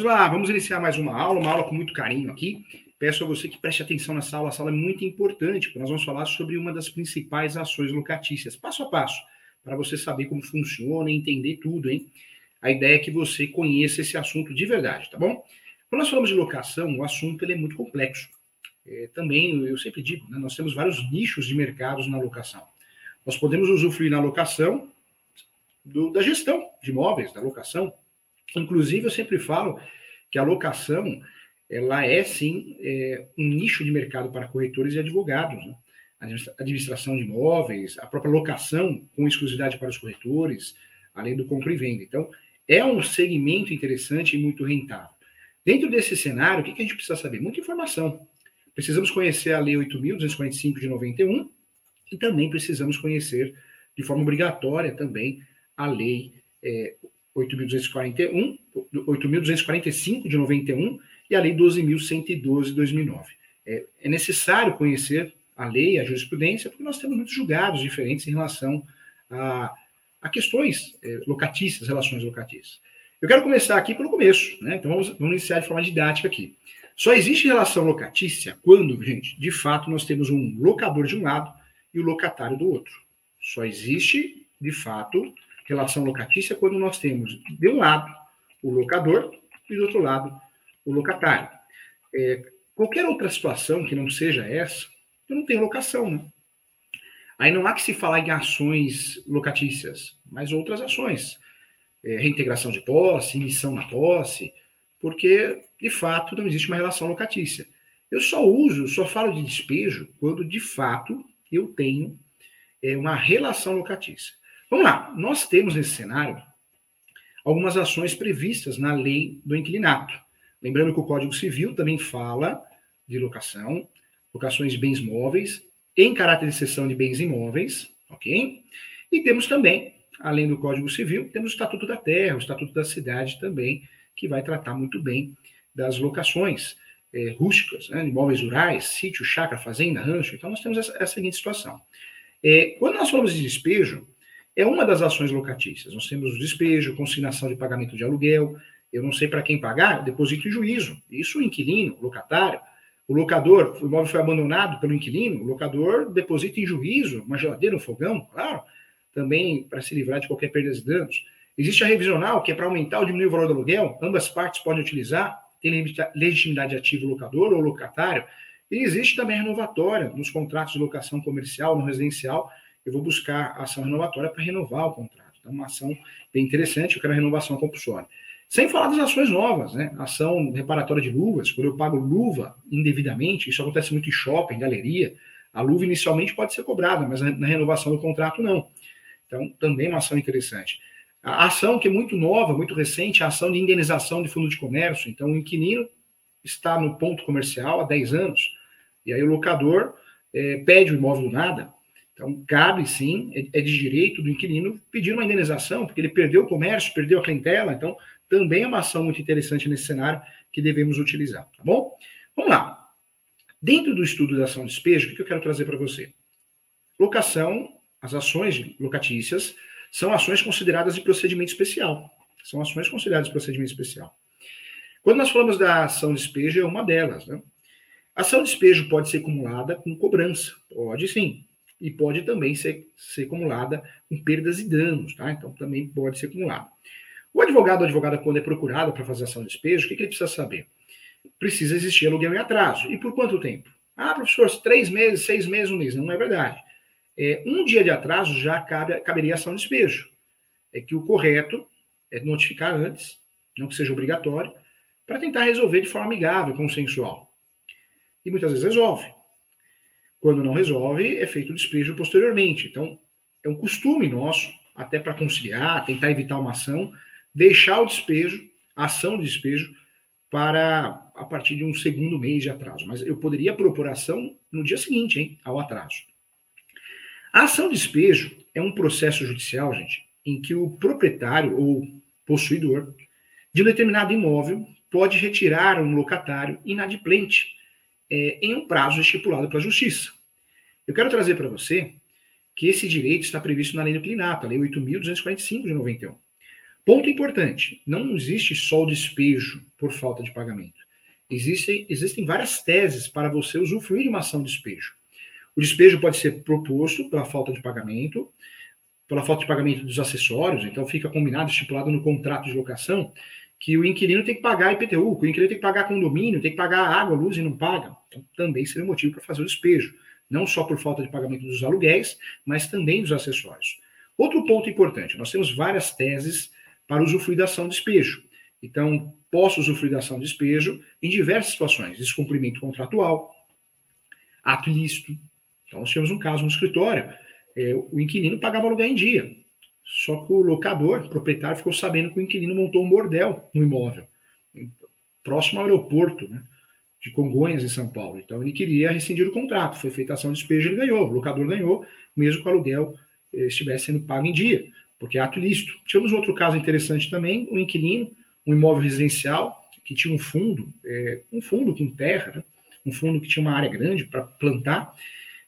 Vamos lá, vamos iniciar mais uma aula, uma aula com muito carinho aqui. Peço a você que preste atenção nessa aula, a sala é muito importante, porque nós vamos falar sobre uma das principais ações locatícias, passo a passo, para você saber como funciona e entender tudo, hein? A ideia é que você conheça esse assunto de verdade, tá bom? Quando nós falamos de locação, o assunto ele é muito complexo. É, também, eu sempre digo, né, nós temos vários nichos de mercados na locação. Nós podemos usufruir na locação do, da gestão de imóveis, da locação. Inclusive, eu sempre falo que a locação ela é sim é, um nicho de mercado para corretores e advogados. Né? A administração de imóveis, a própria locação com exclusividade para os corretores, além do compra e venda. Então, é um segmento interessante e muito rentável. Dentro desse cenário, o que a gente precisa saber? Muita informação. Precisamos conhecer a Lei 8.245 de 91 e também precisamos conhecer de forma obrigatória também a Lei é, 8.241, 8.245 de 91 e a Lei 12.112 de 2009. É, é necessário conhecer a lei, a jurisprudência, porque nós temos muitos julgados diferentes em relação a, a questões é, locatícias, relações locatícias. Eu quero começar aqui pelo começo, né? Então vamos, vamos iniciar de forma didática aqui. Só existe relação locatícia quando, gente, de fato, nós temos um locador de um lado e o locatário do outro. Só existe, de fato, relação locatícia quando nós temos, de um lado, o locador e do outro lado, o locatário. É, qualquer outra situação que não seja essa, não tem locação, né? Aí não há que se falar em ações locatícias, mas outras ações. É, reintegração de posse, emissão na posse, porque, de fato, não existe uma relação locatícia. Eu só uso, só falo de despejo quando, de fato, eu tenho é, uma relação locatícia. Vamos lá, nós temos nesse cenário algumas ações previstas na lei do inquilinato. Lembrando que o Código Civil também fala de locação, locações de bens móveis, em caráter de cessão de bens imóveis, ok? E temos também, além do Código Civil, temos o Estatuto da Terra, o Estatuto da Cidade também, que vai tratar muito bem das locações é, rústicas, né, imóveis rurais, sítio, chácara, fazenda, rancho. Então, nós temos essa, essa seguinte situação. É, quando nós falamos de despejo, é uma das ações locatícias. Nós temos o despejo, consignação de pagamento de aluguel. Eu não sei para quem pagar, deposito em juízo. Isso o inquilino, o locatário. O locador, o imóvel foi abandonado pelo inquilino, o locador deposita em juízo uma geladeira, um fogão, claro, também para se livrar de qualquer perda de danos. Existe a revisional, que é para aumentar ou diminuir o valor do aluguel, ambas partes podem utilizar, tem legitimidade ativa o locador ou locatário. E existe também a renovatória nos contratos de locação comercial, no residencial, eu vou buscar ação renovatória para renovar o contrato. Então, uma ação bem interessante, eu quero a renovação compulsória. Sem falar das ações novas, né? Ação reparatória de luvas, quando eu pago luva indevidamente, isso acontece muito em shopping, galeria, a luva inicialmente pode ser cobrada, mas na renovação do contrato não. Então, também é uma ação interessante. A ação que é muito nova, muito recente, a ação de indenização de fundo de comércio. Então, o inquilino está no ponto comercial há 10 anos, e aí o locador é, pede o imóvel do nada, então, cabe sim, é, é de direito do inquilino pedir uma indenização, porque ele perdeu o comércio, perdeu a clientela, então também é uma ação muito interessante nesse cenário que devemos utilizar, tá bom? Vamos lá. Dentro do estudo da ação de despejo, o que eu quero trazer para você? Locação, as ações locatícias, são ações consideradas de procedimento especial. São ações consideradas de procedimento especial. Quando nós falamos da ação de despejo, é uma delas, né? Ação de despejo pode ser acumulada com cobrança. Pode sim e pode também ser, ser acumulada com perdas e danos, tá? Então também pode ser acumulada. O advogado ou advogada, quando é procurado para fazer ação de despejo, o que, que ele precisa saber? Precisa existir aluguel em atraso. E por quanto tempo? Ah, professor, três meses, seis meses, um mês. Não é verdade. É, um dia de atraso já cabe, caberia ação de despejo. É que o correto é notificar antes, não que seja obrigatório, para tentar resolver de forma amigável, consensual. E muitas vezes resolve. Quando não resolve, é feito o despejo posteriormente. Então, é um costume nosso, até para conciliar, tentar evitar uma ação, deixar o despejo, a ação de despejo, para a partir de um segundo mês de atraso. Mas eu poderia propor ação no dia seguinte, hein, ao atraso. A ação de despejo é um processo judicial, gente, em que o proprietário ou possuidor de um determinado imóvel pode retirar um locatário inadimplente é, em um prazo estipulado pela Justiça. Eu quero trazer para você que esse direito está previsto na Lei do Clinato, a Lei 8.245 de 91. Ponto importante: não existe só o despejo por falta de pagamento. Existem, existem várias teses para você usufruir de uma ação de despejo. O despejo pode ser proposto pela falta de pagamento, pela falta de pagamento dos acessórios, então fica combinado, estipulado no contrato de locação, que o inquilino tem que pagar IPTU, que o inquilino tem que pagar condomínio, tem que pagar água, luz e não paga. Então, também seria motivo para fazer o despejo, não só por falta de pagamento dos aluguéis, mas também dos acessórios. Outro ponto importante, nós temos várias teses para usufruir da ação de despejo. Então, posso usufruir da ação de despejo em diversas situações, descumprimento contratual, ato ilícito. Então, nós tivemos um caso no escritório, é, o inquilino pagava aluguel em dia, só que o locador, o proprietário, ficou sabendo que o inquilino montou um bordel no imóvel, próximo ao aeroporto, né, de Congonhas, em São Paulo. Então ele queria rescindir o contrato. Foi feita ação de despejo, ele ganhou. O locador ganhou, mesmo que o aluguel eh, estivesse sendo pago em dia, porque é ato ilícito. Tivemos outro caso interessante também, um inquilino, um imóvel residencial, que tinha um fundo, é, um fundo com terra, né, um fundo que tinha uma área grande para plantar,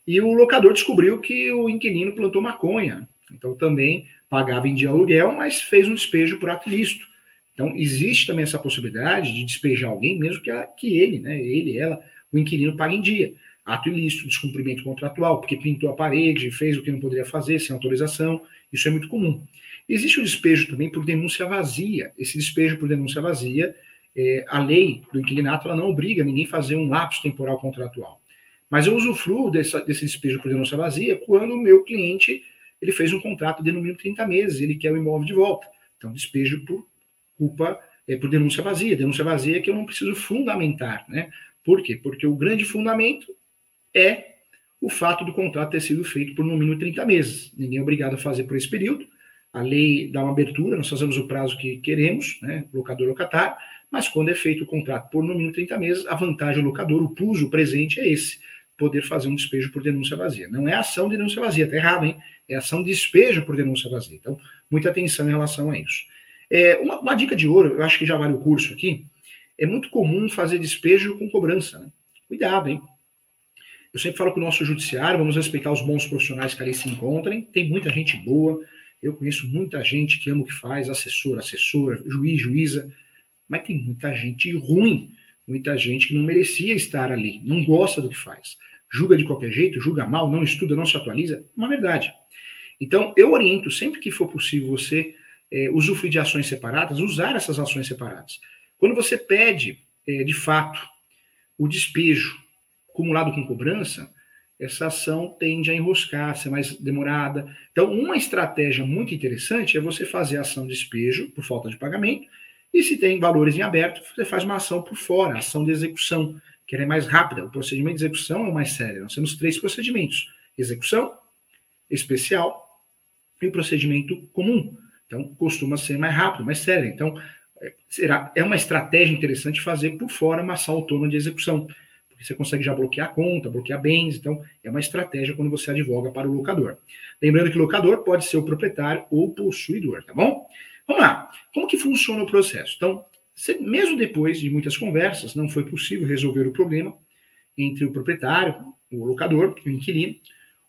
e o locador descobriu que o inquilino plantou maconha. Então também pagava em dia aluguel, mas fez um despejo por ato ilícito. Então, existe também essa possibilidade de despejar alguém, mesmo que, a, que ele, né, ele, ela, o inquilino pague em dia. Ato ilícito, descumprimento contratual, porque pintou a parede, fez o que não poderia fazer sem autorização, isso é muito comum. Existe o despejo também por denúncia vazia. Esse despejo por denúncia vazia, é, a lei do inquilinato ela não obriga ninguém a fazer um lapso temporal contratual. Mas eu usufruo dessa, desse despejo por denúncia vazia quando o meu cliente ele fez um contrato de no mínimo 30 meses, ele quer o imóvel de volta. Então, despejo por culpa, é, por denúncia vazia. Denúncia vazia é que eu não preciso fundamentar, né? Por quê? Porque o grande fundamento é o fato do contrato ter sido feito por no mínimo 30 meses. Ninguém é obrigado a fazer por esse período. A lei dá uma abertura, nós fazemos o prazo que queremos, né? Locador locatário, mas quando é feito o contrato por no mínimo 30 meses, a vantagem do locador, o plus, o presente é esse poder fazer um despejo por denúncia vazia. Não é ação de denúncia vazia, tá errado, hein? É ação de despejo por denúncia vazia. Então, muita atenção em relação a isso. É, uma, uma, dica de ouro, eu acho que já vale o curso aqui, é muito comum fazer despejo com cobrança. Né? Cuidado, hein? Eu sempre falo que o nosso judiciário, vamos respeitar os bons profissionais que ali se encontrem, tem muita gente boa, eu conheço muita gente que ama o que faz, assessor, assessora, juiz, juíza, mas tem muita gente ruim, muita gente que não merecia estar ali, não gosta do que faz julga de qualquer jeito, julga mal, não estuda, não se atualiza, uma verdade. Então, eu oriento sempre que for possível você é, usufruir de ações separadas, usar essas ações separadas. Quando você pede, é, de fato, o despejo acumulado com cobrança, essa ação tende a enroscar, ser mais demorada. Então, uma estratégia muito interessante é você fazer a ação de despejo por falta de pagamento, e se tem valores em aberto, você faz uma ação por fora, ação de execução que ela é mais rápida. O procedimento de execução é o mais sério. Nós temos três procedimentos: execução, especial e o procedimento comum. Então, costuma ser mais rápido, mais sério. Então, é, será, é uma estratégia interessante fazer por fora uma ação autônoma de execução, porque você consegue já bloquear a conta, bloquear bens. Então, é uma estratégia quando você advoga para o locador. Lembrando que o locador pode ser o proprietário ou possuidor, tá bom? Vamos lá. Como que funciona o processo? Então, mesmo depois de muitas conversas, não foi possível resolver o problema entre o proprietário, o locador, o inquilino.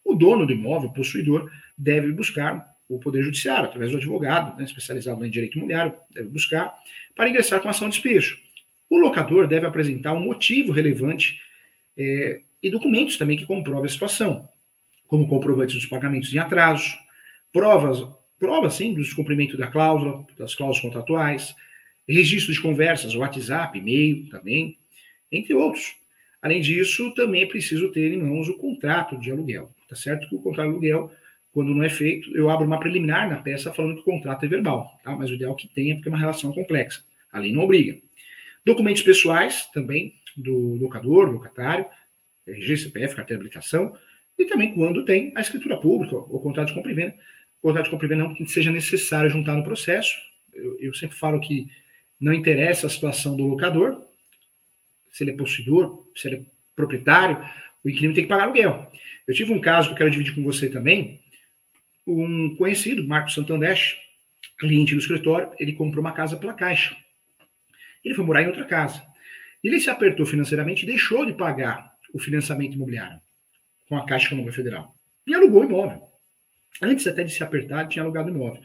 O dono do imóvel, o possuidor, deve buscar o Poder Judiciário, através do advogado, né, especializado em direito imobiliário, deve buscar para ingressar com ação de despejo. O locador deve apresentar um motivo relevante é, e documentos também que comprovem a situação, como comprovantes dos pagamentos em atraso, provas, provas sim, do descumprimento da cláusula, das cláusulas contratuais, registro de conversas, WhatsApp, e-mail também, entre outros. Além disso, também é preciso ter em mãos o contrato de aluguel. Tá certo que o contrato de aluguel, quando não é feito, eu abro uma preliminar na peça falando que o contrato é verbal, tá? mas o ideal é que tenha, porque é uma relação complexa. A lei não obriga. Documentos pessoais também, do locador, locatário, RG, CPF, carteira de habilitação, e também quando tem a escritura pública, o contrato de compra e venda. O contrato de compra e venda não que seja necessário juntar no processo. Eu, eu sempre falo que não interessa a situação do locador, se ele é possuidor, se ele é proprietário, o inquilino tem que pagar aluguel. Eu tive um caso que eu quero dividir com você também. Um conhecido, Marcos Santander, cliente do escritório, ele comprou uma casa pela Caixa. Ele foi morar em outra casa. Ele se apertou financeiramente e deixou de pagar o financiamento imobiliário com a Caixa Econômica Federal. E alugou o imóvel. Antes até de se apertar, ele tinha alugado imóvel.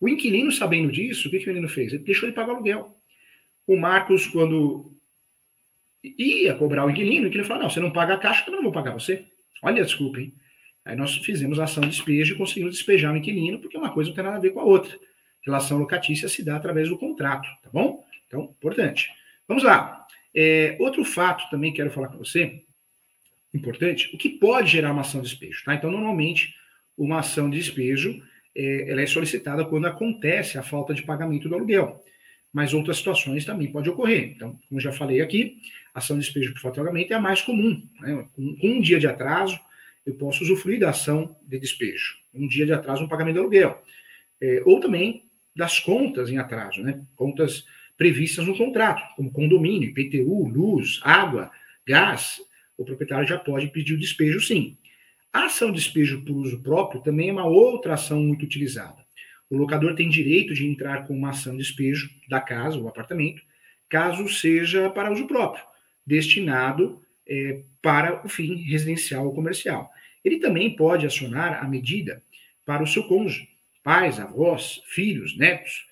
O inquilino, sabendo disso, o que, que o menino fez? Ele deixou de pagar o aluguel. O Marcos, quando ia cobrar o inquilino, o inquilino falou: não, você não paga a caixa, eu não vou pagar você. Olha hein? Aí nós fizemos a ação de despejo e conseguimos despejar o inquilino, porque uma coisa não tem nada a ver com a outra. Relação locatícia se dá através do contrato, tá bom? Então, importante. Vamos lá. É, outro fato também quero falar com você, importante, o que pode gerar uma ação de despejo, tá? Então, normalmente, uma ação de despejo, é, ela é solicitada quando acontece a falta de pagamento do aluguel. Mas outras situações também pode ocorrer. Então, como já falei aqui, ação de despejo por falta de pagamento é a mais comum. Né? Com, com um dia de atraso, eu posso usufruir da ação de despejo. Um dia de atraso no pagamento do aluguel. É, ou também das contas em atraso, né? Contas previstas no contrato, como condomínio, IPTU, luz, água, gás. O proprietário já pode pedir o despejo, sim. A ação de despejo por uso próprio também é uma outra ação muito utilizada. O locador tem direito de entrar com uma ação de despejo da casa ou apartamento, caso seja para uso próprio, destinado é, para o fim residencial ou comercial. Ele também pode acionar a medida para o seu cônjuge, pais, avós, filhos, netos,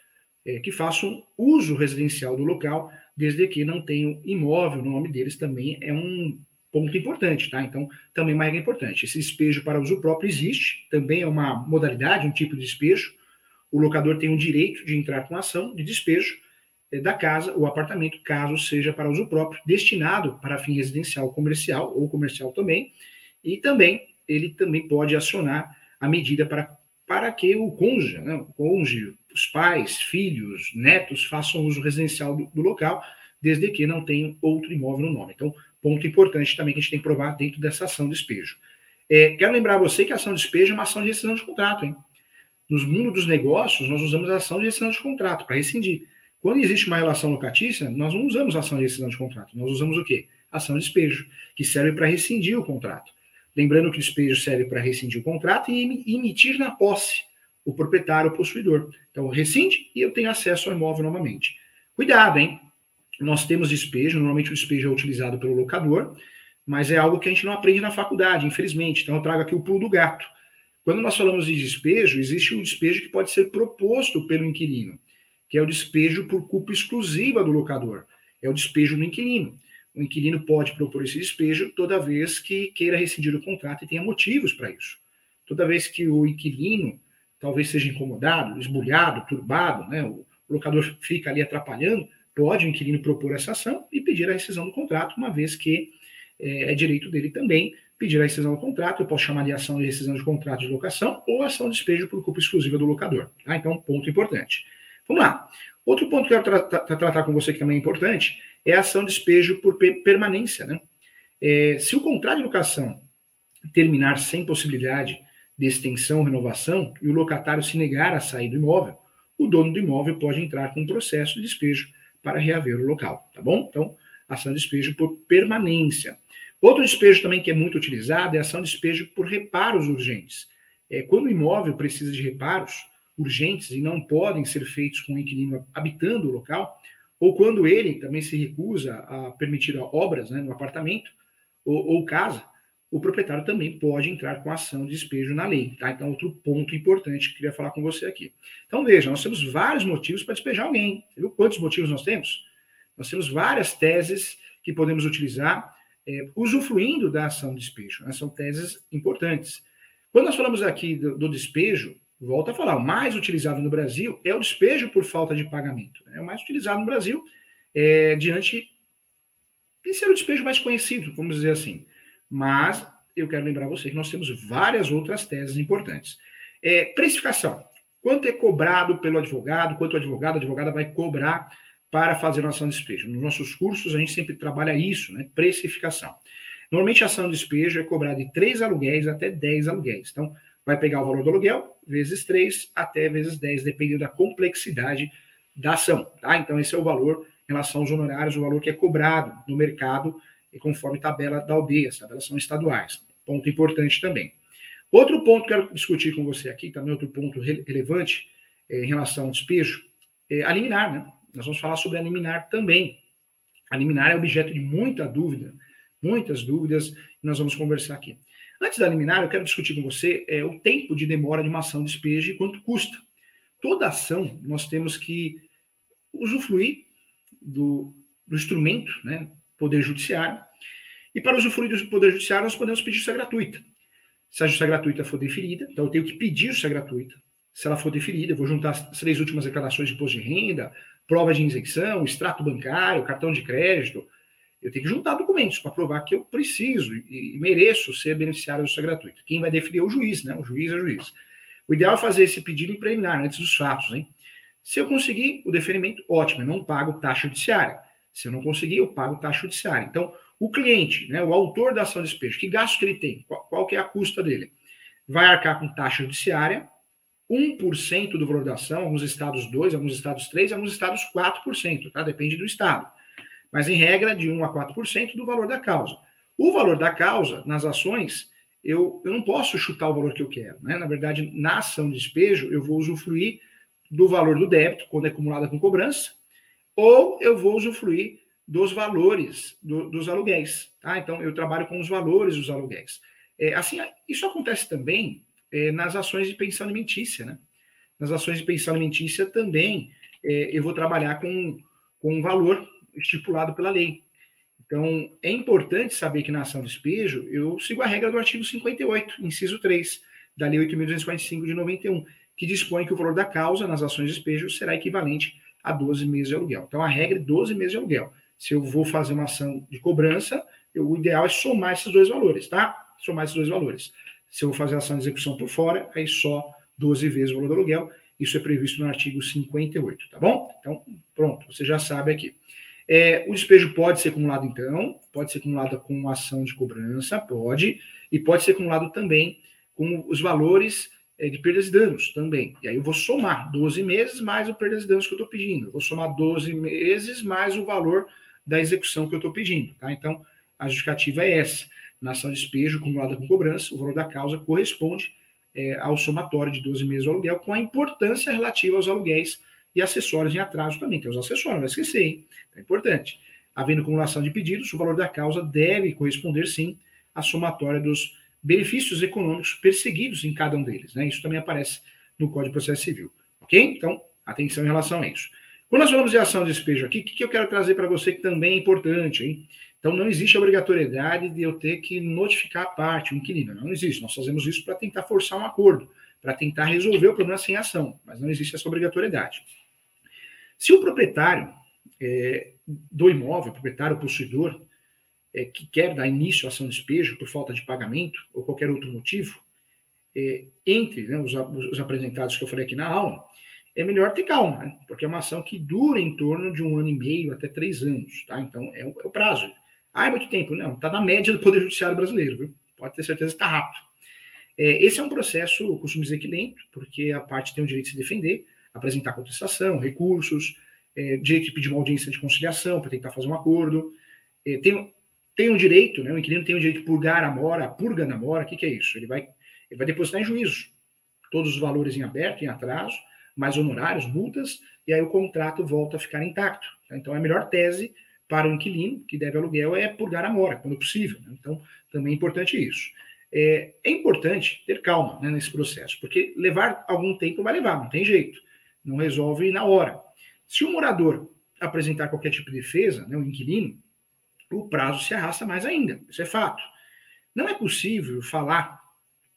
é, que façam uso residencial do local, desde que não tenham imóvel no nome deles, também é um ponto importante, tá? Então, também mais importante. Esse despejo para uso próprio existe, também é uma modalidade, um tipo de despejo. O locador tem o direito de entrar com ação de despejo é, da casa ou apartamento, caso seja para uso próprio, destinado para fim residencial, comercial ou comercial também, e também ele também pode acionar a medida para, para que o cônjuge, né, o cônjuge, os pais, filhos, netos façam uso residencial do, do local, desde que não tenham outro imóvel no nome. Então, ponto importante também que a gente tem que provar dentro dessa ação de despejo. É, quero lembrar você que a ação de despejo é uma ação de rescisão de contrato, hein? Nos mundos dos negócios, nós usamos a ação de rescisão de contrato para rescindir. Quando existe uma relação locatícia, nós não usamos a ação de rescisão de contrato, nós usamos o quê? Ação de despejo, que serve para rescindir o contrato. Lembrando que o despejo serve para rescindir o contrato e emitir na posse o proprietário, o possuidor. Então, rescinde e eu tenho acesso ao imóvel novamente. Cuidado, hein? Nós temos despejo, normalmente o despejo é utilizado pelo locador, mas é algo que a gente não aprende na faculdade, infelizmente. Então, eu trago aqui o pulo do gato. Quando nós falamos de despejo, existe um despejo que pode ser proposto pelo inquilino, que é o despejo por culpa exclusiva do locador. É o despejo no inquilino o inquilino pode propor esse despejo toda vez que queira rescindir o contrato e tenha motivos para isso. Toda vez que o inquilino talvez seja incomodado, esbulhado, turbado, né, o locador fica ali atrapalhando, pode o inquilino propor essa ação e pedir a rescisão do contrato, uma vez que é, é direito dele também pedir a rescisão do contrato. Eu posso chamar de ação de rescisão de contrato de locação ou ação de despejo por culpa exclusiva do locador. Tá? Então, ponto importante. Vamos lá. Outro ponto que eu quero tra tra tratar com você que também é importante é a ação de despejo por permanência. Né? É, se o contrato de locação terminar sem possibilidade de extensão ou renovação e o locatário se negar a sair do imóvel, o dono do imóvel pode entrar com um processo de despejo para reaver o local, tá bom? Então, ação de despejo por permanência. Outro despejo também que é muito utilizado é ação de despejo por reparos urgentes. É, quando o imóvel precisa de reparos urgentes e não podem ser feitos com o inquilino habitando o local, ou quando ele também se recusa a permitir obras né, no apartamento ou, ou, casa, o proprietário também pode entrar com ação de despejo na lei. Tá? Então, outro ponto importante que queria falar com você aqui. Então, veja, nós temos vários motivos para despejar alguém. Você viu quantos motivos nós temos? Nós temos várias teses que podemos utilizar é, usufruindo da ação de despejo. Né? São teses importantes. Quando nós falamos aqui do, do despejo, volto a falar, o mais utilizado no Brasil é o despejo por falta de pagamento. É o mais utilizado no Brasil é, diante de ser o despejo mais conhecido, vamos dizer assim. Mas eu quero lembrar você que nós temos várias outras teses importantes. É, precificação. Quanto é cobrado pelo advogado, quanto o advogado, a advogada vai cobrar para fazer a ação de despejo. Nos nossos cursos, a gente sempre trabalha isso, né? Precificação. Normalmente, a ação de despejo é cobrada de 3 aluguéis até 10 aluguéis. Então, vai pegar o valor do aluguel, vezes 3 até vezes 10, dependendo da complexidade da ação. Tá? Então, esse é o valor em relação aos honorários, o valor que é cobrado no mercado, e conforme tabela da aldeia, as tabelas são estaduais. Ponto importante também. Outro ponto que eu quero discutir com você aqui, também outro ponto relevante é, em relação ao despejo, é a liminar, né? Nós vamos falar sobre a liminar também. A liminar é objeto de muita dúvida, muitas dúvidas, e nós vamos conversar aqui. Antes da liminar, eu quero discutir com você é, o tempo de demora de uma ação de despejo e quanto custa. toda ação nós temos que usufruir do, do instrumento, né, Poder Judiciário, e para usufruir do Poder Judiciário nós podemos pedir justiça gratuita. Se a justiça gratuita for deferida, então eu tenho que pedir justiça gratuita. Se ela for deferida, eu vou juntar as três últimas declarações de imposto de renda, prova de isenção, extrato bancário, cartão de crédito. Eu tenho que juntar documentos para provar que eu preciso e mereço ser beneficiário da justiça gratuita. Quem vai definir é o juiz, né? O juiz é o juiz. O ideal é fazer esse pedido em preliminar, antes dos fatos, hein? Se eu conseguir o deferimento, ótimo, eu não pago taxa judiciária. Se eu não conseguir, eu pago taxa judiciária. Então, o cliente, né, o autor da ação de despejo, que gasto que ele tem? Qual, qual que é a custa dele? Vai arcar com taxa judiciária, 1% do valor da ação, alguns estados 2%, alguns estados 3%, alguns estados 4%, tá? Depende do estado. Mas, em regra, de 1% a 4% do valor da causa. O valor da causa, nas ações, eu, eu não posso chutar o valor que eu quero. Né? Na verdade, na ação de despejo, eu vou usufruir do valor do débito, quando é acumulada com cobrança, ou eu vou usufruir dos valores do, dos aluguéis. Tá? Então, eu trabalho com os valores dos aluguéis. É, assim, isso acontece também é, nas ações de pensão alimentícia. Né? Nas ações de pensão alimentícia também é, eu vou trabalhar com, com um valor estipulado pela lei. Então, é importante saber que na ação de despejo eu sigo a regra do artigo 58, inciso 3, da Lei 8.245 de 91, que dispõe que o valor da causa nas ações de despejo será equivalente a 12 meses de aluguel. Então, a regra é 12 meses de aluguel. Se eu vou fazer uma ação de cobrança, eu, o ideal é somar esses dois valores, tá? Somar esses dois valores. Se eu vou fazer ação de execução por fora, aí só 12 vezes o valor do aluguel. Isso é previsto no artigo 58, tá bom? Então, pronto, você já sabe aqui. É, o despejo pode ser acumulado, então, pode ser acumulado com ação de cobrança, pode, e pode ser acumulado também com os valores de perdas e danos também. E aí eu vou somar 12 meses mais o perdas e danos que eu estou pedindo. Eu vou somar 12 meses mais o valor da execução que eu estou pedindo. Tá? Então, a justificativa é essa. Na ação de despejo acumulada com cobrança, o valor da causa corresponde é, ao somatório de 12 meses do aluguel, com a importância relativa aos aluguéis e acessórios em atraso também. Tem os acessórios, não vai esquecer, hein? É importante. Havendo acumulação de pedidos, o valor da causa deve corresponder, sim, à somatória dos benefícios econômicos perseguidos em cada um deles. Né? Isso também aparece no Código de Processo Civil. Ok? Então, atenção em relação a isso. Quando nós falamos de ação de despejo aqui, o que, que eu quero trazer para você que também é importante, hein? Então, não existe obrigatoriedade de eu ter que notificar a parte, o inquilino. Não existe. Nós fazemos isso para tentar forçar um acordo, para tentar resolver o problema sem ação, mas não existe essa obrigatoriedade. Se o proprietário é, do imóvel, o proprietário, o possuidor, é, que quer dar início à ação de despejo por falta de pagamento ou qualquer outro motivo, é, entre né, os, os, apresentados que eu falei aqui na aula, é melhor ter calma, né? porque é uma ação que dura em torno de um ano e meio até três anos, tá? Então é o, é o prazo. Ah, é muito tempo? Não, está na média do Poder Judiciário brasileiro, viu? Pode ter certeza que está rápido. É, esse é um processo, costumo dizer que lento, porque a parte tem o direito de se defender, apresentar contestação, recursos, é, direito de pedir uma audiência de conciliação para tentar fazer um acordo. É, tem, tem um direito, né, o inquilino tem o direito de purgar a mora, a purga na mora, o que, que é isso? Ele vai, ele vai depositar em juízo todos os valores em aberto, em atraso, mais honorários, multas, e aí o contrato volta a ficar intacto. Tá? Então, a melhor tese para o inquilino que deve aluguel é purgar a mora, quando possível. Né? Então, também é importante isso. É, é importante ter calma né, nesse processo, porque levar algum tempo vai levar, não tem jeito. Não resolve na hora. Se o morador apresentar qualquer tipo de defesa, né, o inquilino, o prazo se arrasta mais ainda. Isso é fato. Não é possível falar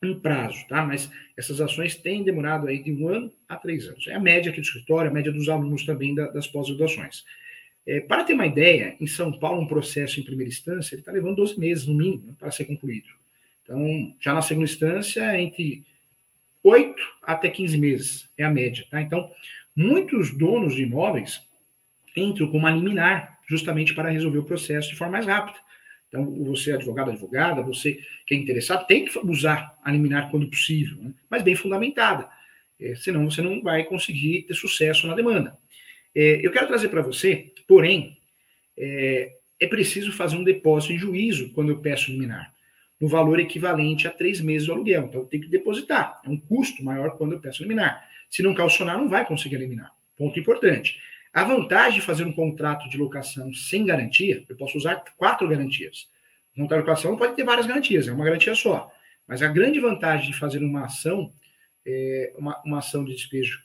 em prazo, tá? Mas essas ações têm demorado aí de um ano a três anos. É a média aqui do escritório, a média dos alunos também da, das pós-graduações. É, para ter uma ideia, em São Paulo, um processo em primeira instância, ele está levando 12 meses, no mínimo, para ser concluído. Então, já na segunda instância, entre 8 até 15 meses é a média, tá? Então, muitos donos de imóveis entram com uma liminar justamente para resolver o processo de forma mais rápida. Então, você, advogado, advogada, você que é interessado, tem que usar a liminar quando possível, né? mas bem fundamentada. É, senão você não vai conseguir ter sucesso na demanda. É, eu quero trazer para você, porém, é, é, preciso fazer um depósito em juízo quando eu peço liminar, no valor equivalente a três meses do aluguel. Então, eu tenho que depositar. É um custo maior quando eu peço liminar. Se não calcionar, não vai conseguir eliminar. Ponto importante. A vantagem de fazer um contrato de locação sem garantia, eu posso usar quatro garantias. Um contrato de locação pode ter várias garantias, é uma garantia só. Mas a grande vantagem de fazer uma ação, é, uma, uma ação de despejo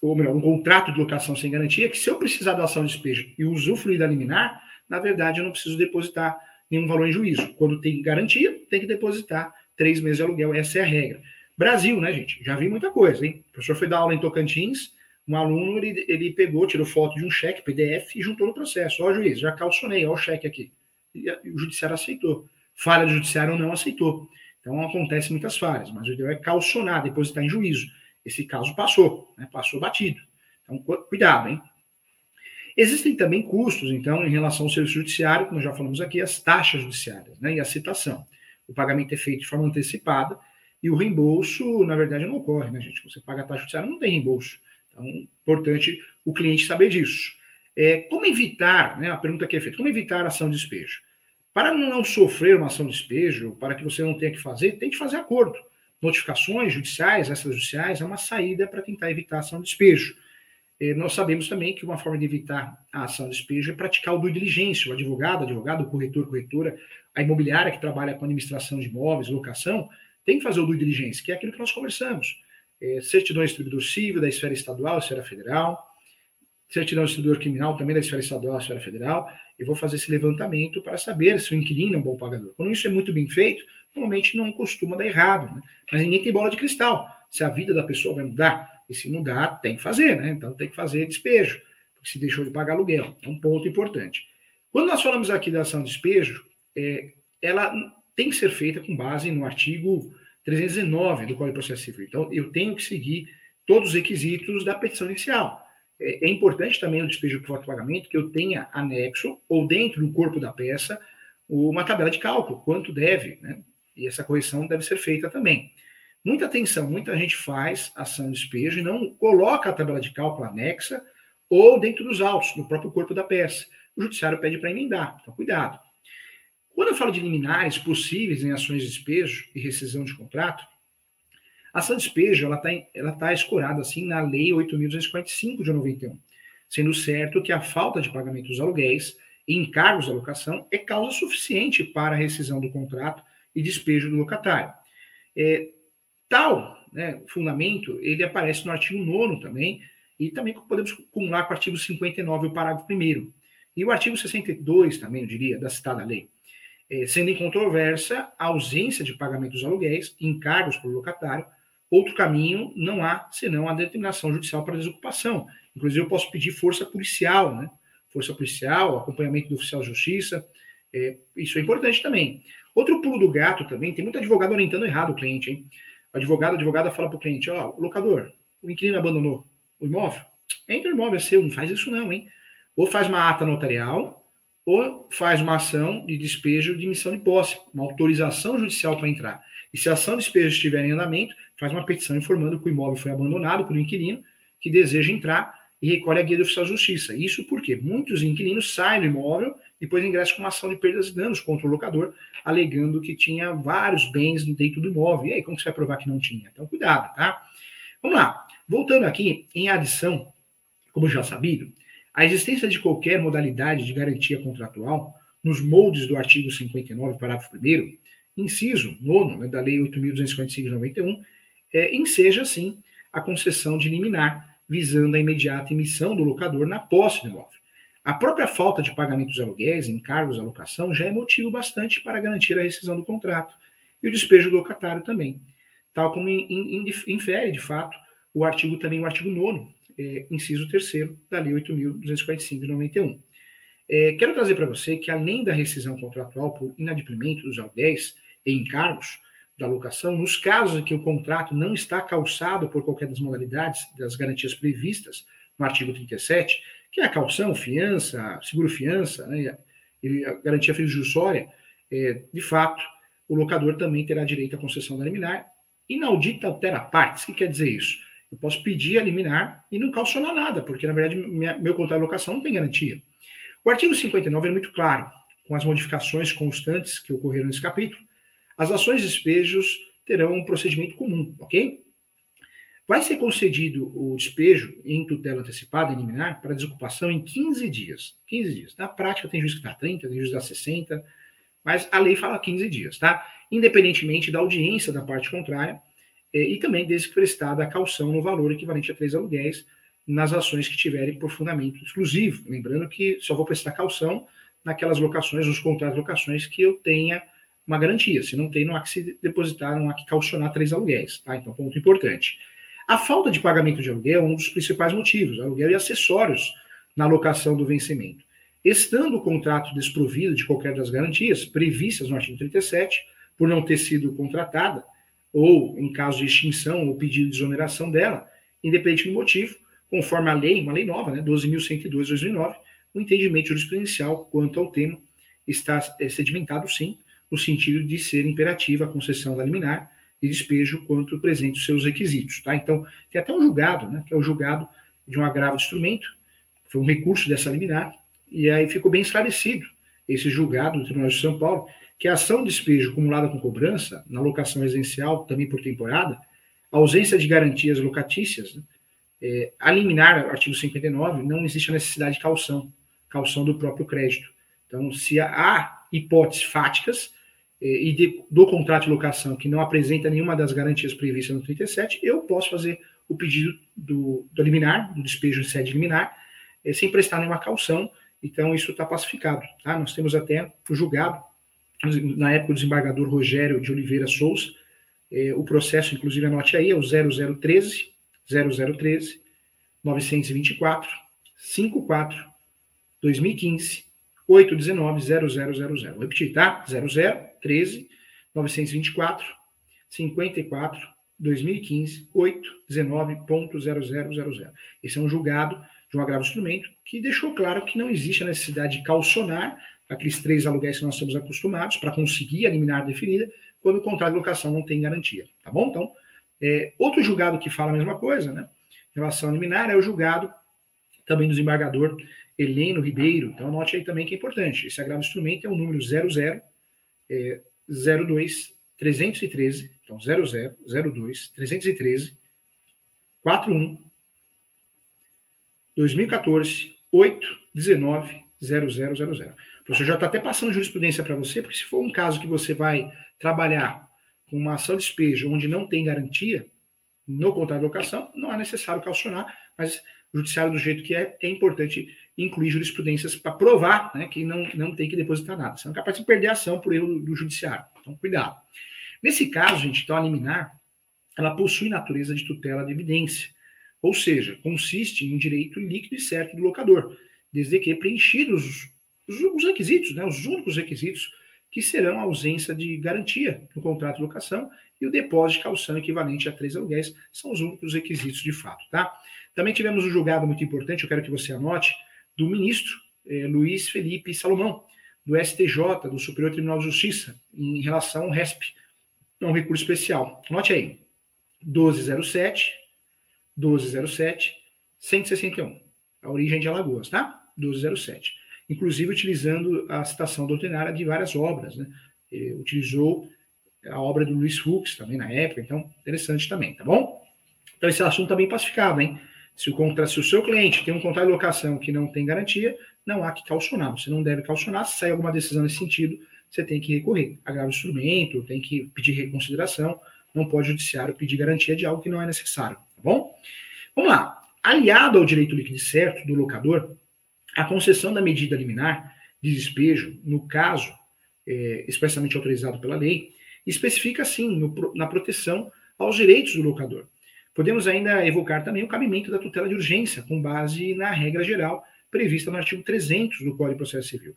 ou melhor, um contrato de locação sem garantia, que se eu precisar da ação de despejo e usufruir da liminar, na verdade eu não preciso depositar nenhum valor em juízo. Quando tem garantia, tem que depositar três meses de aluguel, essa é a regra. Brasil, né, gente? Já vi muita coisa, hein? O professor foi dar aula em Tocantins, um aluno, ele, ele pegou, tirou foto de um cheque, PDF, e juntou no processo. Ó, juiz, já calcionei, ó o cheque aqui. E, o judiciário aceitou. Falha do judiciário não aceitou. Então, acontece muitas falhas, mas o ideal é calcionar, depositar em juízo. Esse caso passou, né? passou batido. Então, cuidado, hein? Existem também custos, então, em relação ao serviço judiciário, como já falamos aqui, as taxas judiciárias né? e a citação. O pagamento é feito de forma antecipada e o reembolso, na verdade, não ocorre, né, gente? Você paga a taxa judiciária, não tem reembolso. Então, importante o cliente saber disso. É, como evitar, né, a pergunta que é feita, como evitar a ação de despejo? Para não sofrer uma ação de despejo, para que você não tenha que fazer, tem que fazer acordo. Notificações judiciais, extrajudiciais, é uma saída para tentar evitar a ação de despejo. É, nós sabemos também que uma forma de evitar a ação de despejo é praticar o due diligência, o advogado, advogado, o corretor, corretora, a imobiliária que trabalha com administração de imóveis, locação, tem que fazer o due diligence, que é aquilo que nós conversamos. É, certidão distribuidor civil da esfera estadual, esfera federal, certidão distribuidor criminal também da esfera estadual, esfera federal. Eu vou fazer esse levantamento para saber se o inquilino é um bom pagador. Quando isso é muito bem feito, normalmente não costuma dar errado, né? mas ninguém tem bola de cristal. Se a vida da pessoa vai mudar, e se mudar, tem que fazer, né? Então tem que fazer despejo, porque se deixou de pagar aluguel. É um ponto importante. Quando nós falamos aqui da ação de despejo, é, ela tem que ser feita com base no artigo 319 do Código de Processo Civil. Então, eu tenho que seguir todos os requisitos da petição inicial. É, é importante também no despejo por de pagamento que eu tenha anexo ou dentro do corpo da peça uma tabela de cálculo, quanto deve, né? E essa correção deve ser feita também. Muita atenção, muita gente faz ação de despejo e não coloca a tabela de cálculo anexa ou dentro dos autos, no próprio corpo da peça. O judiciário pede para emendar, então cuidado. Quando eu falo de liminares possíveis em ações de despejo e rescisão de contrato, a ação de despejo ela está ela tá escorada assim na Lei 8.245 de 91, sendo certo que a falta de pagamento dos aluguéis e encargos da locação é causa suficiente para a rescisão do contrato e despejo do locatário. É, tal né, fundamento, ele aparece no artigo 9 também, e também podemos acumular com o artigo 59, o parágrafo 1 E o artigo 62 também, eu diria, da citada lei sendo em controvérsia a ausência de pagamento dos aluguéis, encargos por locatário, outro caminho não há senão a determinação judicial para desocupação. Inclusive, eu posso pedir força policial, né? Força policial, acompanhamento do oficial de justiça, é, isso é importante também. Outro pulo do gato também, tem muito advogado orientando errado o cliente, hein? O advogado, a advogada fala para o cliente, ó, oh, locador, o inquilino abandonou o imóvel? Entra o imóvel é seu, não faz isso não, hein? Ou faz uma ata notarial, ou faz uma ação de despejo de emissão de posse, uma autorização judicial para entrar. E se a ação de despejo estiver em andamento, faz uma petição informando que o imóvel foi abandonado por um inquilino que deseja entrar e recolhe a guia do oficial de justiça. Isso porque muitos inquilinos saem do imóvel e depois ingressam com uma ação de perdas e danos contra o locador, alegando que tinha vários bens dentro do imóvel. E aí, como você vai provar que não tinha? Então, cuidado, tá? Vamos lá. Voltando aqui, em adição, como já sabido, a existência de qualquer modalidade de garantia contratual, nos moldes do artigo 59, parágrafo 1, inciso 9 né, da Lei 8.255 de 91, é, enseja, assim, a concessão de liminar, visando a imediata emissão do locador na posse do imóvel. A própria falta de pagamento dos aluguéis, encargos à locação, já é motivo bastante para garantir a rescisão do contrato e o despejo do locatário também, tal como in, in, infere, de fato, o artigo também, o artigo 9 é, inciso 3 da Lei 8.245 de 91. É, quero trazer para você que, além da rescisão contratual por inadimplemento dos aluguéis e encargos da locação, nos casos em que o contrato não está calçado por qualquer das modalidades das garantias previstas no artigo 37, que é a calção, fiança, seguro-fiança né, e a garantia fiduciária, é, de fato, o locador também terá direito à concessão da liminar inaudita altera partes. O que quer dizer isso? Eu posso pedir a liminar e não calcionar nada, porque, na verdade, minha, meu contrato de locação não tem garantia. O artigo 59 é muito claro, com as modificações constantes que ocorreram nesse capítulo. As ações de despejos terão um procedimento comum, ok? Vai ser concedido o despejo em tutela antecipada e liminar para desocupação em 15 dias. 15 dias. Na prática, tem juiz que dá 30, tem juiz que dá 60, mas a lei fala 15 dias, tá? Independentemente da audiência da parte contrária, e também desde que prestada a calção no valor equivalente a três aluguéis nas ações que tiverem por fundamento exclusivo. Lembrando que só vou prestar calção naquelas locações, nos contratos de locações que eu tenha uma garantia. Se não tem, não há que se depositar, não há que calcionar três aluguéis. Tá? Então, ponto importante. A falta de pagamento de aluguel é um dos principais motivos, aluguel e acessórios na locação do vencimento. Estando o contrato desprovido de qualquer das garantias previstas no artigo 37, por não ter sido contratada, ou em caso de extinção ou pedido de exoneração dela, independente do motivo, conforme a lei, uma lei nova, né, 12.102/2009, o entendimento jurisprudencial quanto ao tema está é, sedimentado, sim, no sentido de ser imperativa a concessão da liminar e despejo quanto presente os seus requisitos. Tá? Então, tem até um julgado, né, que é o julgado de um agravo de instrumento, foi um recurso dessa liminar, e aí ficou bem esclarecido esse julgado do Tribunal de São Paulo, que a ação de despejo acumulada com cobrança, na locação residencial, também por temporada, ausência de garantias locatícias, né, é, a liminar, artigo 59, não existe a necessidade de calção, calção do próprio crédito. Então, se há hipóteses fáticas é, e de, do contrato de locação que não apresenta nenhuma das garantias previstas no 37, eu posso fazer o pedido do, do liminar, do despejo de sede liminar, é, sem prestar nenhuma calção. Então, isso está pacificado. Tá? Nós temos até julgado, na época, o desembargador Rogério de Oliveira Souza, é, o processo, inclusive, anote aí, é o 0013, 0013 924 54 2015 819 0000. Vou repetir, tá? 0013 924 54 2015 819.0000. Esse é um julgado de um agravo instrumento que deixou claro que não existe a necessidade de calcionar aqueles três aluguéis que nós estamos acostumados para conseguir a definida quando o contrato de locação não tem garantia, tá bom? Então, é, outro julgado que fala a mesma coisa, né? Em relação a liminar, é o julgado também do desembargador Heleno Ribeiro. Então, anote aí também que é importante. Esse agravo instrumento é o número 00 é, 02 313. Então, 00 02 313 41 2014 8 19 0000. Professor já está até passando jurisprudência para você, porque se for um caso que você vai trabalhar com uma ação de despejo onde não tem garantia no contrato de locação, não é necessário calcionar, mas o judiciário do jeito que é, é importante incluir jurisprudências para provar né, que não, não tem que depositar nada. Você não é capaz de perder a ação por erro do judiciário. Então, cuidado. Nesse caso, gente, então a liminar, ela possui natureza de tutela de evidência, ou seja, consiste em um direito líquido e certo do locador, desde que preenchidos os, os requisitos, né, os únicos requisitos que serão a ausência de garantia no contrato de locação e o depósito de calção equivalente a três aluguéis, são os únicos requisitos de fato, tá? Também tivemos um julgado muito importante, eu quero que você anote, do ministro eh, Luiz Felipe Salomão, do STJ, do Superior Tribunal de Justiça, em relação ao RESP, é um recurso especial. Anote aí, 1207, 1207, 161, a origem de Alagoas, tá? 1207 inclusive utilizando a citação doutrinária de várias obras. Né? Ele utilizou a obra do Luiz Fux também na época, então interessante também, tá bom? Então esse assunto está bem pacificado, hein? Se o, se o seu cliente tem um contrato de locação que não tem garantia, não há que calcionar. Você não deve calcionar. Se sair alguma decisão nesse sentido, você tem que recorrer. Agrava o instrumento, tem que pedir reconsideração. Não pode o judiciário pedir garantia de algo que não é necessário, tá bom? Vamos lá. Aliado ao direito líquido certo do locador, a concessão da medida liminar de despejo, no caso é, expressamente autorizado pela lei, especifica, sim, no, na proteção aos direitos do locador. Podemos ainda evocar também o cabimento da tutela de urgência, com base na regra geral prevista no artigo 300 do Código de Processo Civil.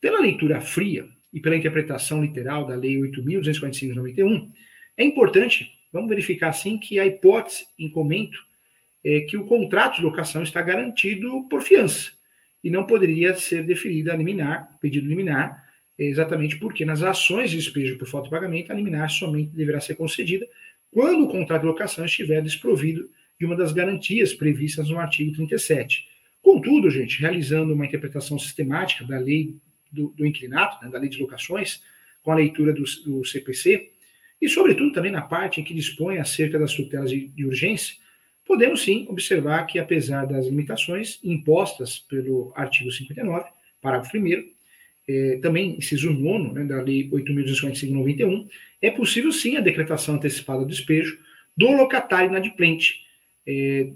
Pela leitura fria e pela interpretação literal da Lei 8.245 de 91, é importante, vamos verificar, sim, que a hipótese em comento é que o contrato de locação está garantido por fiança, e não poderia ser deferida a liminar, pedido liminar, exatamente porque nas ações de despejo por falta de pagamento, a liminar somente deverá ser concedida quando o contrato de locação estiver desprovido de uma das garantias previstas no artigo 37. Contudo, gente, realizando uma interpretação sistemática da lei do, do inquilinato, né, da lei de locações, com a leitura do, do, CPC, e sobretudo também na parte em que dispõe acerca das tutelas de, de urgência, podemos sim observar que, apesar das limitações impostas pelo artigo 59, parágrafo 1, eh, também inciso 9 né, da Lei 8.245-91, é possível sim a decretação antecipada do despejo do locatário inadimplente, é,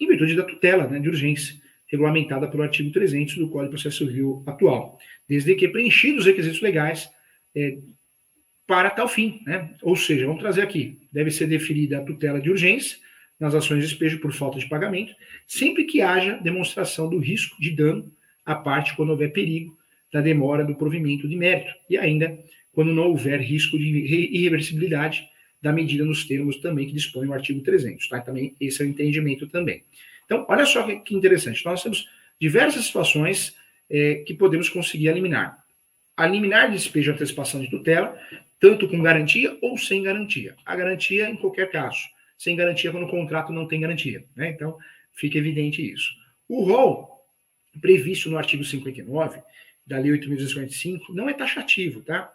em virtude da tutela né, de urgência, regulamentada pelo artigo 300 do Código de Processo Civil atual, desde que preenchidos os requisitos legais é, para tal fim. Né? Ou seja, vamos trazer aqui, deve ser deferida a tutela de urgência nas ações de despejo por falta de pagamento, sempre que haja demonstração do risco de dano à parte quando houver perigo da demora do provimento de mérito, e ainda quando não houver risco de irreversibilidade da medida nos termos também que dispõe o artigo 300. Tá? Também esse é o entendimento também. Então, olha só que interessante. Nós temos diversas situações é, que podemos conseguir eliminar. Eliminar despejo de antecipação de tutela, tanto com garantia ou sem garantia. A garantia em qualquer caso. Sem garantia quando o contrato não tem garantia. Né? Então, fica evidente isso. O rol previsto no artigo 59 da Lei 8.245 não é taxativo, tá?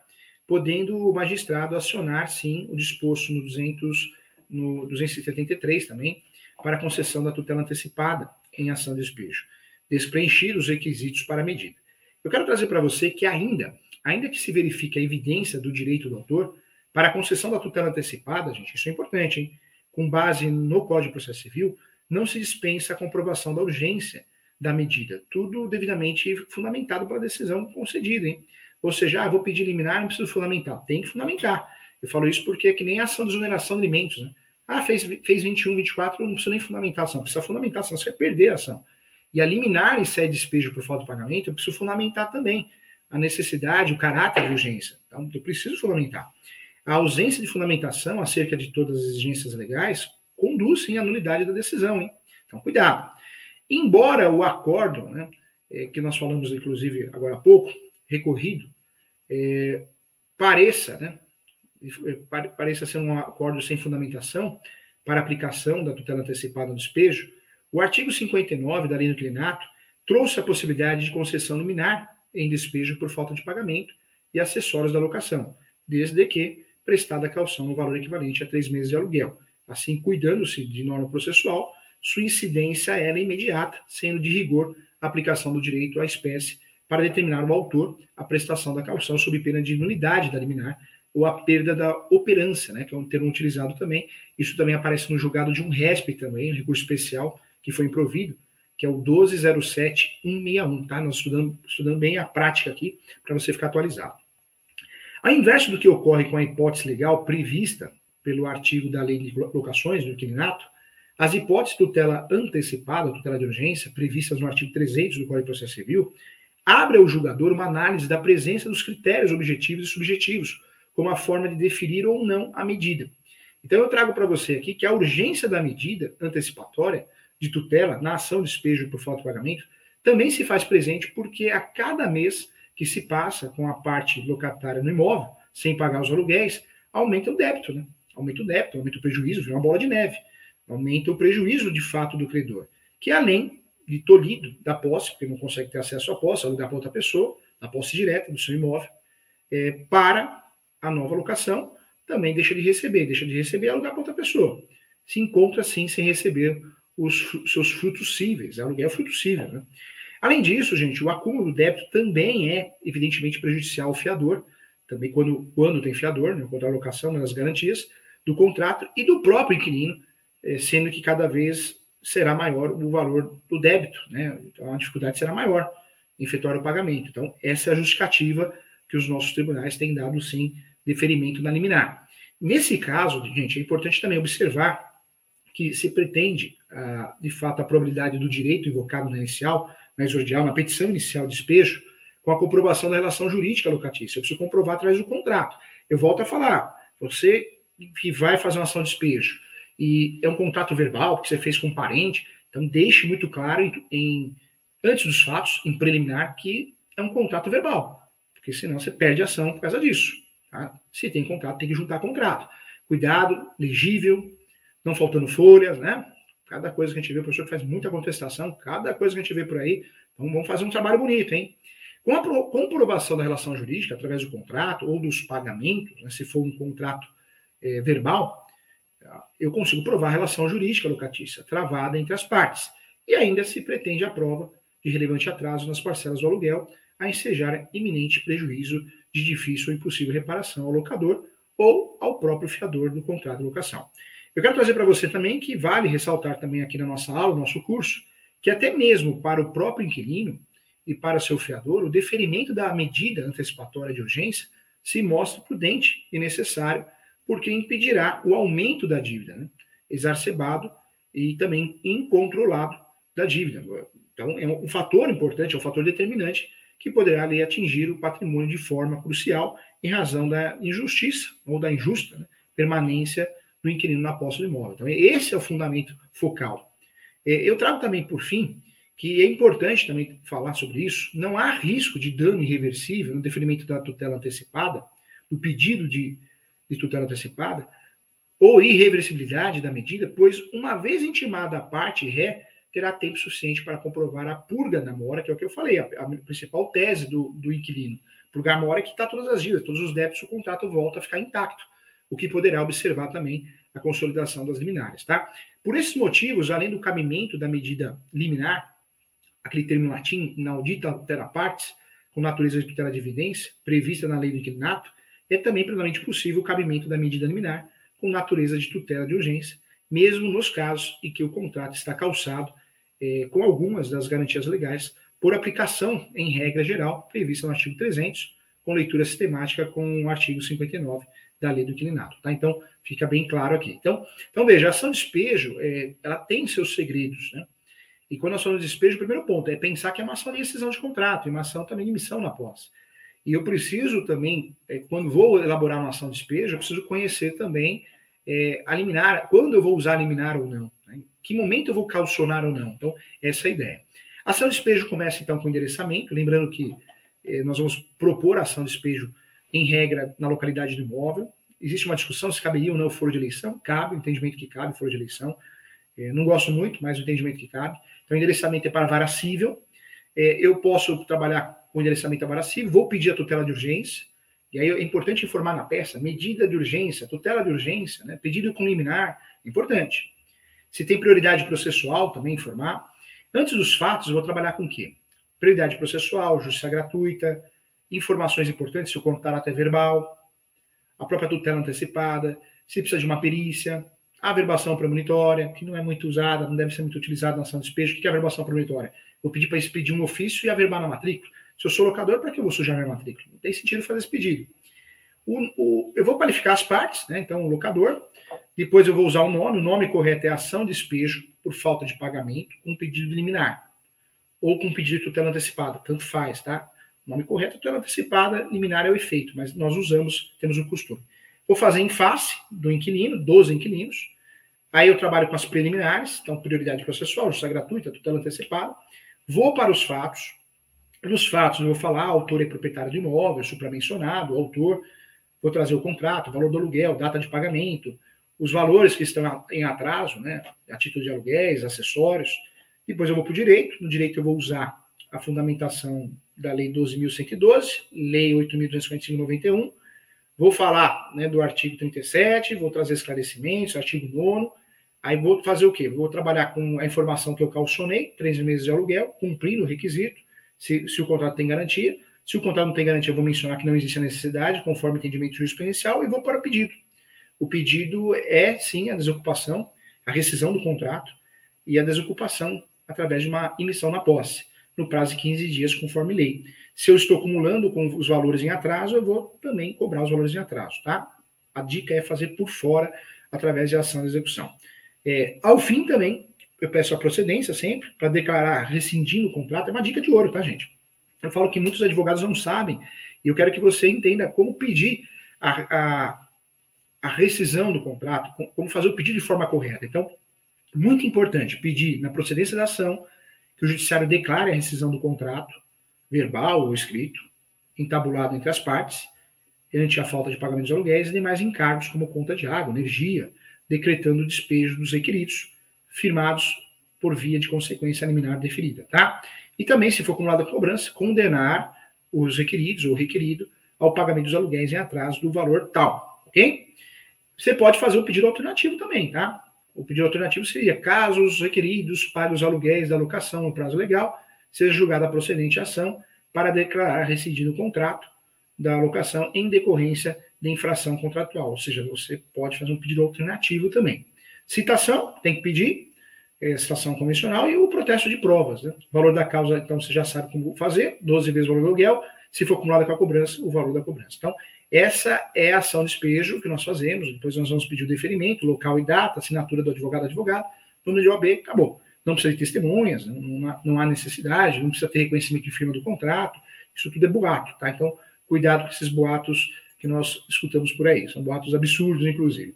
Podendo o magistrado acionar, sim, o disposto no, 200, no 273 também, para concessão da tutela antecipada em ação de despejo, despreencher os requisitos para a medida. Eu quero trazer para você que ainda, ainda que se verifique a evidência do direito do autor, para a concessão da tutela antecipada, gente, isso é importante, hein? Com base no Código de Processo Civil, não se dispensa a comprovação da urgência da medida. Tudo devidamente fundamentado pela decisão concedida, hein? Ou seja, ah, vou pedir liminar, não preciso fundamentar. Tem que fundamentar. Eu falo isso porque é que nem a ação de exoneração de alimentos, né? Ah, fez, fez 21, 24, não precisa nem fundamentar a ação. Precisa fundamentar, senão você vai perder a ação. E a liminar em sede de despejo por falta de pagamento, eu preciso fundamentar também a necessidade, o caráter de urgência. Então, eu preciso fundamentar. A ausência de fundamentação acerca de todas as exigências legais conduz, à nulidade da decisão, hein? Então, cuidado. Embora o acordo, né, é, que nós falamos inclusive agora há pouco, recorrido, é, pareça, né, é, pareça ser um acordo sem fundamentação para aplicação da tutela antecipada no despejo, o artigo 59 da Lei do Inclinato trouxe a possibilidade de concessão liminar em despejo por falta de pagamento e acessórios da locação, desde que prestada a calção no valor equivalente a três meses de aluguel. Assim, cuidando-se de norma processual, sua incidência era imediata, sendo de rigor a aplicação do direito à espécie para determinar o autor a prestação da calção sob pena de nulidade da liminar ou a perda da operância, né, que é um termo utilizado também. Isso também aparece no julgado de um RESP também, um recurso especial que foi improvido, que é o 1207161, tá? Nós estudamos, estudando bem a prática aqui para você ficar atualizado. Ao invés do que ocorre com a hipótese legal prevista pelo artigo da Lei de Locações, do inquilinato, as hipóteses de tutela antecipada, tutela de urgência, previstas no artigo 300 do Código de Processo Civil, abre ao julgador uma análise da presença dos critérios objetivos e subjetivos, como a forma de definir ou não a medida. Então, eu trago para você aqui que a urgência da medida antecipatória de tutela na ação de despejo por falta de pagamento também se faz presente porque a cada mês que se passa com a parte locatária no imóvel, sem pagar os aluguéis, aumenta o débito, né? Aumenta o débito, aumenta o prejuízo, vira uma bola de neve aumenta o prejuízo de fato do credor, que além de tolhido da posse, porque não consegue ter acesso à posse, alugar para outra pessoa, na posse direta do seu imóvel, é, para a nova locação, também deixa de receber, deixa de receber alugar para outra pessoa. Se encontra, assim, sem receber os seus frutos cíveis, aluguel é fruto cível. Né? Além disso, gente, o acúmulo do débito também é, evidentemente, prejudicial ao fiador, também quando, quando tem fiador, né, quando a locação, nas garantias do contrato e do próprio inquilino, é, sendo que cada vez será maior o valor do débito, né? Então a dificuldade será maior em efetuar o pagamento. Então, essa é a justificativa que os nossos tribunais têm dado, sim, deferimento na liminar. Nesse caso, gente, é importante também observar que se pretende, ah, de fato, a probabilidade do direito invocado na inicial, na exordial, na petição inicial de despejo, com a comprovação da relação jurídica locatícia. Eu preciso comprovar através do contrato. Eu volto a falar, você que vai fazer uma ação de despejo, e é um contrato verbal que você fez com um parente, então deixe muito claro em, em, antes dos fatos, em preliminar, que é um contrato verbal, porque senão você perde a ação por causa disso. Tá? Se tem contrato, tem que juntar contrato. Cuidado, legível, não faltando folhas, né? Cada coisa que a gente vê, o professor faz muita contestação, cada coisa que a gente vê por aí, então vamos fazer um trabalho bonito, hein? Com a comprovação da relação jurídica, através do contrato ou dos pagamentos, né, se for um contrato é, verbal, eu consigo provar a relação jurídica locatícia travada entre as partes. E ainda se pretende a prova de relevante atraso nas parcelas do aluguel a ensejar iminente prejuízo de difícil ou impossível reparação ao locador ou ao próprio fiador do contrato de locação. Eu quero trazer para você também que vale ressaltar também aqui na nossa aula, no nosso curso, que até mesmo para o próprio inquilino e para seu fiador, o deferimento da medida antecipatória de urgência se mostra prudente e necessário, porque impedirá o aumento da dívida, né? exacerbado e também incontrolado da dívida. Então, é um fator importante, é um fator determinante que poderá ali, atingir o patrimônio de forma crucial em razão da injustiça ou da injusta né, permanência do inquilino na posse do imóvel. Então, esse é o fundamento focal. É, eu trago também, por fim, que é importante também falar sobre isso, não há risco de dano irreversível no deferimento da tutela antecipada, do pedido de, de tutela antecipada, ou irreversibilidade da medida, pois, uma vez intimada a parte ré, terá tempo suficiente para comprovar a purga da mora, que é o que eu falei, a, a principal tese do, do inquilino. Purgar a mora é que está todas as dívidas, todos os débitos, o contrato volta a ficar intacto, o que poderá observar também a consolidação das liminares. Tá? Por esses motivos, além do cabimento da medida liminar, aquele termo latim, inaudita altera partes, com natureza de tutela de evidência, prevista na lei do inquilinato, é também plenamente possível o cabimento da medida liminar, com natureza de tutela de urgência, mesmo nos casos em que o contrato está calçado é, com algumas das garantias legais por aplicação em regra geral prevista no artigo 300, com leitura sistemática com o artigo 59 da lei do inquilinato. Tá? Então, fica bem claro aqui. Então, então veja, a ação de despejo, é, ela tem seus segredos, né? E quando nós falamos de despejo, o primeiro ponto é pensar que é uma ação de rescisão de contrato, e uma ação também de emissão na posse. E eu preciso também, é, quando vou elaborar uma ação de despejo, eu preciso conhecer também é, a liminar, quando eu vou usar a liminar ou não, né? em que momento eu vou calcionar ou não. Então, essa é a ideia. A ação de despejo começa então com endereçamento, lembrando que é, nós vamos propor a ação de despejo em regra na localidade do imóvel. Existe uma discussão se caberia ou não o foro de eleição, cabe, entendimento que cabe, foro de eleição. É, não gosto muito, mas o entendimento que cabe. Então, endereçamento é para vara civil. É, eu posso trabalhar com endereçamento a vara civil, vou pedir a tutela de urgência, e aí é importante informar na peça, medida de urgência, tutela de urgência, né, pedido com liminar, importante. Se tem prioridade processual, também informar. Antes dos fatos, vou trabalhar com o quê? Prioridade processual, justiça gratuita, informações importantes, se o contrato é verbal, a própria tutela antecipada, se precisa de uma perícia, a verbação premonitória, que não é muito usada, não deve ser muito utilizada na ação de despejo. O que é a verbação premonitória? Vou pedir para expedir um ofício e averbar na matrícula. Se eu sou locador, para que eu vou sujar minha matrícula? Não tem sentido fazer esse pedido. O, o, eu vou qualificar as partes, né? Então, o locador. Depois eu vou usar o nome. O nome correto é ação de despejo por falta de pagamento com pedido liminar. Ou com pedido de tutela antecipada. Tanto faz, tá? O nome correto é tutela antecipada, liminar é o efeito, mas nós usamos, temos um costume. Vou fazer em face do inquilino, dos inquilinos. Aí eu trabalho com as preliminares, então prioridade processual, justiça gratuita, tutela antecipada. Vou para os fatos, nos fatos, eu vou falar, autor e proprietário do imóvel, supramencionado, autor, vou trazer o contrato, valor do aluguel, data de pagamento, os valores que estão em atraso, né, a título de aluguéis, acessórios. Depois eu vou para o direito, no direito eu vou usar a fundamentação da Lei 12.112, Lei 8.255-91, vou falar né, do artigo 37, vou trazer esclarecimentos, artigo 9 aí vou fazer o quê? Vou trabalhar com a informação que eu calcionei, três meses de aluguel, cumprindo o requisito, se, se o contrato tem garantia. Se o contrato não tem garantia, eu vou mencionar que não existe a necessidade, conforme o entendimento jurisprudencial, e vou para o pedido. O pedido é, sim, a desocupação, a rescisão do contrato e a desocupação através de uma emissão na posse, no prazo de 15 dias, conforme lei. Se eu estou acumulando com os valores em atraso, eu vou também cobrar os valores em atraso, tá? A dica é fazer por fora, através de ação de execução. É, ao fim também, eu peço a procedência sempre para declarar rescindindo o contrato. É uma dica de ouro, tá, gente? Eu falo que muitos advogados não sabem, e eu quero que você entenda como pedir a, a, a rescisão do contrato, como fazer o pedido de forma correta. Então, muito importante pedir na procedência da ação que o judiciário declare a rescisão do contrato, verbal ou escrito, entabulado entre as partes, ante a falta de pagamento dos aluguéis e demais encargos, como conta de água, energia, decretando o despejo dos requeridos firmados por via de consequência liminar deferida, tá? E também, se for acumulada a cobrança, condenar os requeridos ou requerido ao pagamento dos aluguéis em atraso do valor tal, ok? Você pode fazer o pedido alternativo também, tá? O pedido alternativo seria, caso os requeridos paguem os aluguéis da locação no prazo legal, seja julgada a procedente ação para declarar rescindido o contrato da locação em decorrência de infração contratual. Ou seja, você pode fazer um pedido alternativo também. Citação, tem que pedir, é, citação convencional, e o protesto de provas. Né? Valor da causa, então, você já sabe como fazer, 12 vezes o valor do aluguel, se for acumulada com a cobrança, o valor da cobrança. Então, essa é a ação de despejo que nós fazemos, depois nós vamos pedir o deferimento, local e data, assinatura do advogado advogado, número de OAB, acabou. Não precisa de testemunhas, não há, não há necessidade, não precisa ter reconhecimento de firma do contrato, isso tudo é boato, tá? Então, cuidado com esses boatos que nós escutamos por aí, são boatos absurdos, inclusive.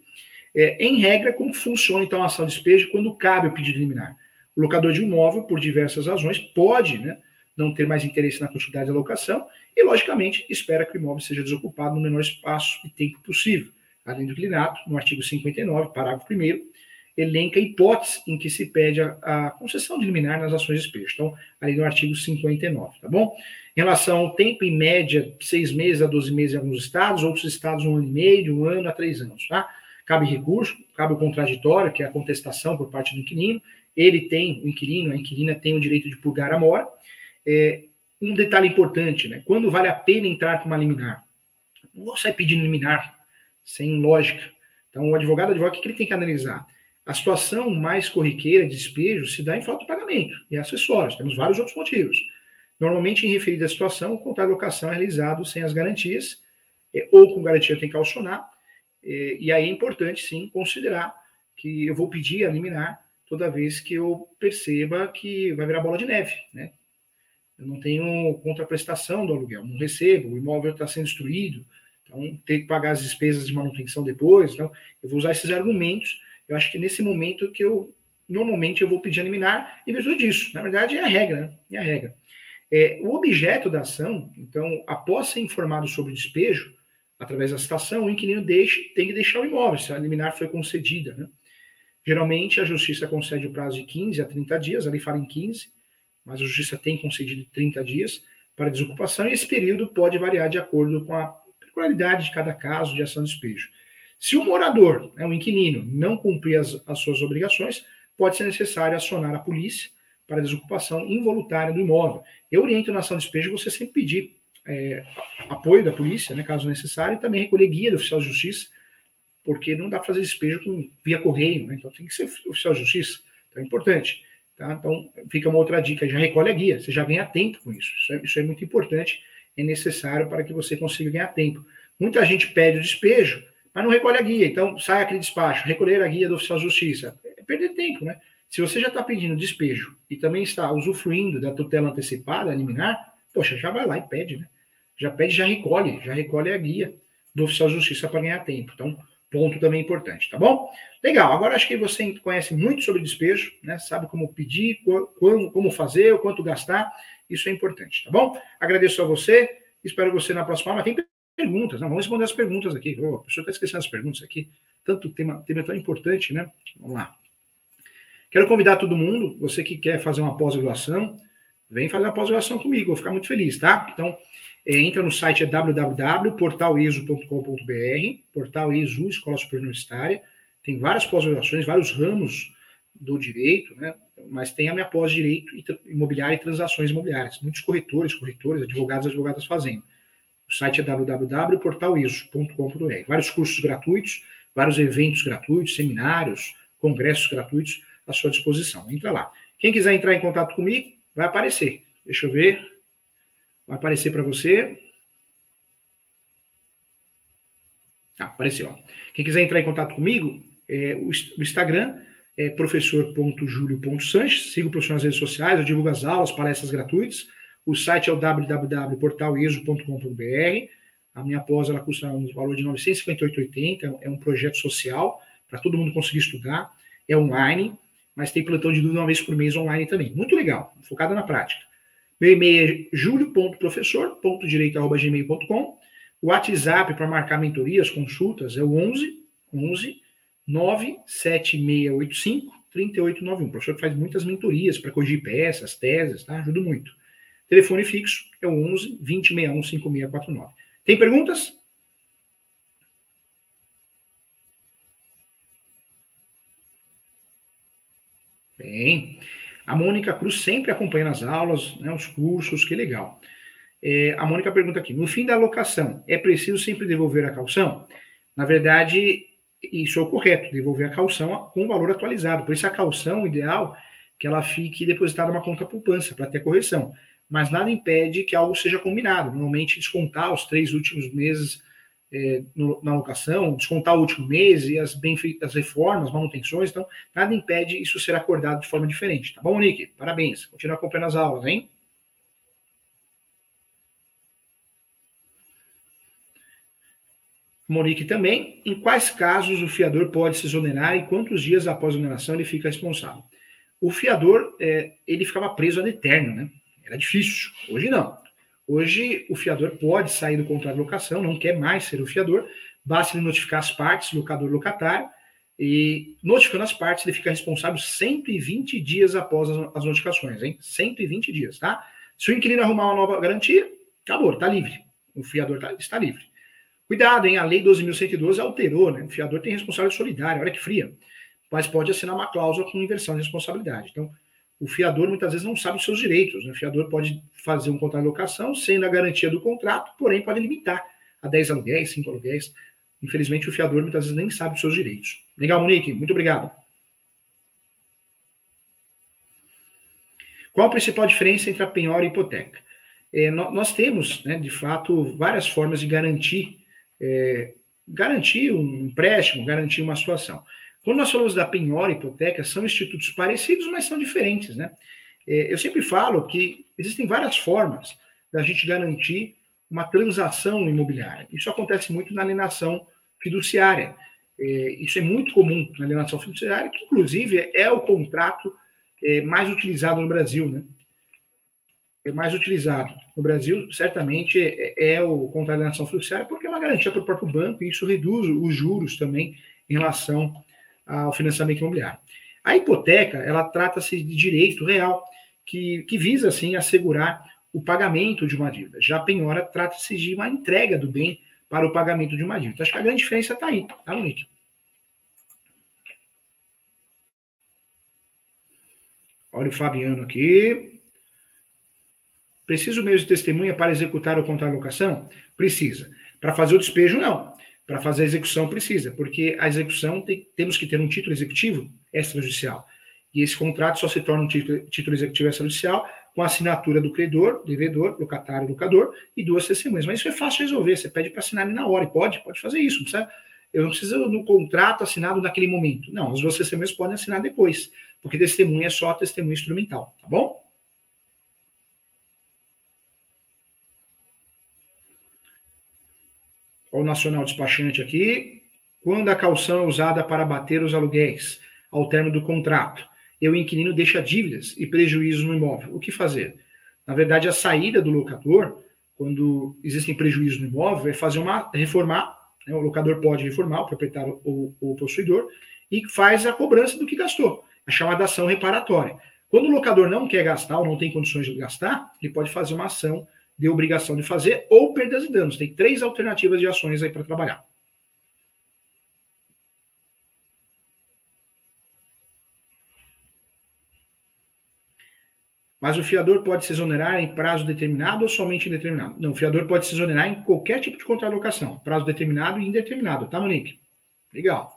É, em regra, como funciona então a ação de despejo quando cabe o pedido liminar? O locador de um imóvel, por diversas razões, pode né, não ter mais interesse na quantidade da locação e, logicamente, espera que o imóvel seja desocupado no menor espaço e tempo possível. Além do inclinato, no artigo 59, parágrafo 1 elenca a hipótese em que se pede a, a, concessão de liminar nas ações de despejo. Então, ali no artigo 59, tá bom? Em relação ao tempo, em média, seis meses a 12 meses em alguns estados, outros estados um ano e meio, de um ano a três anos, tá? Cabe recurso, cabe o contraditório, que é a contestação por parte do inquilino. Ele tem, o inquilino, a inquilina tem o direito de purgar a mora. É, um detalhe importante, né? Quando vale a pena entrar com uma liminar? Não vou sair pedindo liminar, sem lógica. Então, o advogado, o advogado, o que ele tem que analisar? A situação mais corriqueira de despejo se dá em falta de pagamento e acessórios. Temos vários outros motivos. Normalmente, em referida à situação, o contrato de locação é realizado sem as garantias, é, ou com garantia tem que calcionar, é, e aí é importante, sim, considerar que eu vou pedir a liminar toda vez que eu perceba que vai virar bola de neve, né? Eu não tenho contraprestação do aluguel, não recebo, o imóvel está sendo destruído, então tem que pagar as despesas de manutenção depois, então eu vou usar esses argumentos eu acho que nesse momento que eu normalmente eu vou pedir a liminar em virtude disso. Na verdade, é a regra, né? É a regra. É, o objeto da ação, então, após ser informado sobre o despejo, através da citação, o inquilino deixa, tem que deixar o imóvel, se a liminar foi concedida. Né? Geralmente, a justiça concede o prazo de 15 a 30 dias, ali fala em 15, mas a justiça tem concedido 30 dias para desocupação, e esse período pode variar de acordo com a peculiaridade de cada caso de ação de despejo. Se o morador, né, o inquilino, não cumprir as, as suas obrigações, pode ser necessário acionar a polícia para desocupação involuntária do imóvel. Eu oriento na ação de despejo você sempre pedir é, apoio da polícia, né, caso necessário, e também recolher guia do oficial de justiça, porque não dá para fazer despejo com, via correio, né, então tem que ser oficial de justiça, então é importante. Tá? Então fica uma outra dica, já recolhe a guia, você já ganha tempo com isso, isso é, isso é muito importante, é necessário para que você consiga ganhar tempo. Muita gente pede o despejo, mas não recolhe a guia. Então, sai aquele despacho, recolher a guia do oficial de justiça. É perder tempo, né? Se você já está pedindo despejo e também está usufruindo da tutela antecipada, liminar, poxa, já vai lá e pede, né? Já pede, já recolhe, já recolhe a guia do oficial de justiça para ganhar tempo. Então, ponto também importante, tá bom? Legal, agora acho que você conhece muito sobre despejo, né? Sabe como pedir, como, como fazer, o quanto gastar, isso é importante, tá bom? Agradeço a você, espero você na próxima aula. Tem perguntas, não, vamos responder as perguntas aqui. Oh, a pessoa está esquecendo as perguntas aqui. Tanto tema, tema tão importante, né? Vamos lá. Quero convidar todo mundo, você que quer fazer uma pós-graduação, vem fazer uma pós-graduação comigo, vou ficar muito feliz, tá? Então, é, entra no site é www.portaliso.com.br, Portal ISU, Escola Superior Universitária, tem várias pós-graduações, vários ramos do direito, né? Mas tem a minha pós-direito imobiliário e transações imobiliárias. Muitos corretores, corretores, advogados, advogadas fazendo. O site é www.portaliso.com.br. Vários cursos gratuitos, vários eventos gratuitos, seminários, congressos gratuitos à sua disposição. Entra lá. Quem quiser entrar em contato comigo, vai aparecer. Deixa eu ver. Vai aparecer para você. Ah, apareceu. Quem quiser entrar em contato comigo, é, o, Instagram é professor.julio.sanches. Siga o professor nas redes sociais, eu divulgo as aulas, palestras gratuitas. O site é o www.portaliso.com.br. A minha pós ela custa um valor de R$ 958,80. É um projeto social para todo mundo conseguir estudar. É online, mas tem plantão de dúvida uma vez por mês online também. Muito legal, focada na prática. Meu e-mail é julio.professor.direito.gmail.com. O WhatsApp para marcar mentorias, consultas é o 11 11 97685 3891. O professor faz muitas mentorias para corrigir peças, teses, tá? Ajuda muito. Telefone fixo é o 11 2061 5649. Tem perguntas? Bem. A Mônica Cruz sempre acompanha as aulas, né, os cursos, que legal. É, a Mônica pergunta aqui: no fim da alocação, é preciso sempre devolver a calção? Na verdade, isso é o correto, devolver a calção com valor atualizado. Por isso, a calção ideal que ela fique depositada numa conta poupança para ter correção. Mas nada impede que algo seja combinado. Normalmente, descontar os três últimos meses é, no, na alocação, descontar o último mês e as, as reformas, manutenções, então nada impede isso ser acordado de forma diferente. Tá bom, Nick? Parabéns. Continua acompanhando as aulas, hein? Monique também. Em quais casos o fiador pode se exonerar e quantos dias após a exoneração ele fica responsável? O fiador, é, ele ficava preso ad eterno, né? Era difícil. Hoje não. Hoje o fiador pode sair do contrato de locação, não quer mais ser o fiador, basta ele notificar as partes, locador locatário, e notificando as partes, ele fica responsável 120 dias após as notificações, hein? 120 dias, tá? Se o inquilino arrumar uma nova garantia, acabou, está livre. O fiador tá, está livre. Cuidado, hein? A lei 12.112 alterou, né? O fiador tem responsabilidade solidária, olha que fria. Mas pode assinar uma cláusula com inversão de responsabilidade. Então, o fiador muitas vezes não sabe os seus direitos. Né? O fiador pode fazer um contrato de locação sendo a garantia do contrato, porém pode limitar a 10 aluguéis, 5 aluguéis. Infelizmente, o fiador muitas vezes nem sabe os seus direitos. Legal, Monique? Muito obrigado. Qual a principal diferença entre a penhora e a hipoteca? É, nós temos, né, de fato, várias formas de garantir é, garantir um empréstimo, garantir uma situação. Quando nós falamos da penhora e hipoteca, são institutos parecidos, mas são diferentes, né? É, eu sempre falo que existem várias formas da gente garantir uma transação imobiliária. Isso acontece muito na alienação fiduciária. É, isso é muito comum na alienação fiduciária, que inclusive é o contrato é, mais utilizado no Brasil, né? é mais utilizado no Brasil, certamente é, o contrato de alienação fiduciária, porque é uma garantia para o próprio banco e isso reduz os juros também em relação ao financiamento imobiliário. A hipoteca, ela trata-se de direito real, que, que visa, assim, assegurar o pagamento de uma dívida. Já a penhora trata-se de uma entrega do bem para o pagamento de uma dívida. Então, acho que a grande diferença está aí, tá, Monique? Olha o Fabiano aqui. Preciso mesmo de testemunha para executar o contrato de locação? Precisa. Para fazer o despejo, não. Para fazer a execução, precisa, porque a execução tem, temos que ter um título executivo extrajudicial. E esse contrato só se torna um título, título executivo extrajudicial com a assinatura do credor, devedor, locatário, locador e duas testemunhas. Mas isso é fácil de resolver. Você pede para assinar na hora. E pode, pode fazer isso. Não precisa, eu não preciso no contrato assinado naquele momento. Não, as duas testemunhas podem assinar depois, porque testemunha é só testemunha instrumental, tá bom? O Nacional Despachante aqui. Quando a calção é usada para bater os aluguéis ao término do contrato, e o inquilino deixa dívidas e prejuízos no imóvel, o que fazer? Na verdade, a saída do locador, quando existem prejuízos no imóvel, é fazer uma reformar. Né, o locador pode reformar, o proprietário ou o possuidor, e faz a cobrança do que gastou, a chamada ação reparatória. Quando o locador não quer gastar ou não tem condições de gastar, ele pode fazer uma ação de obrigação de fazer ou perdas e danos. Tem três alternativas de ações aí para trabalhar. Mas o fiador pode se exonerar em prazo determinado ou somente indeterminado? Não, o fiador pode se exonerar em qualquer tipo de contralocação, prazo determinado e indeterminado, tá, Monique? Legal.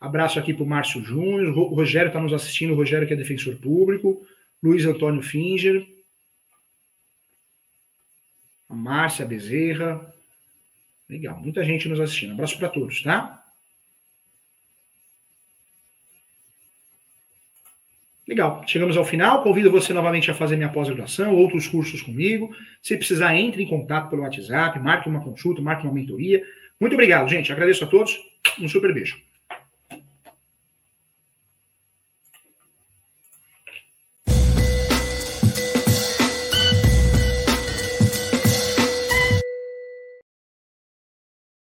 Abraço aqui para o Márcio Júnior, o Rogério está nos assistindo, o Rogério que é defensor público, Luiz Antônio Finger, a Márcia Bezerra. Legal, muita gente nos assistindo. Abraço para todos, tá? Legal, chegamos ao final. Convido você novamente a fazer minha pós-graduação, outros cursos comigo. Se precisar, entre em contato pelo WhatsApp, marque uma consulta, marque uma mentoria. Muito obrigado, gente. Agradeço a todos. Um super beijo.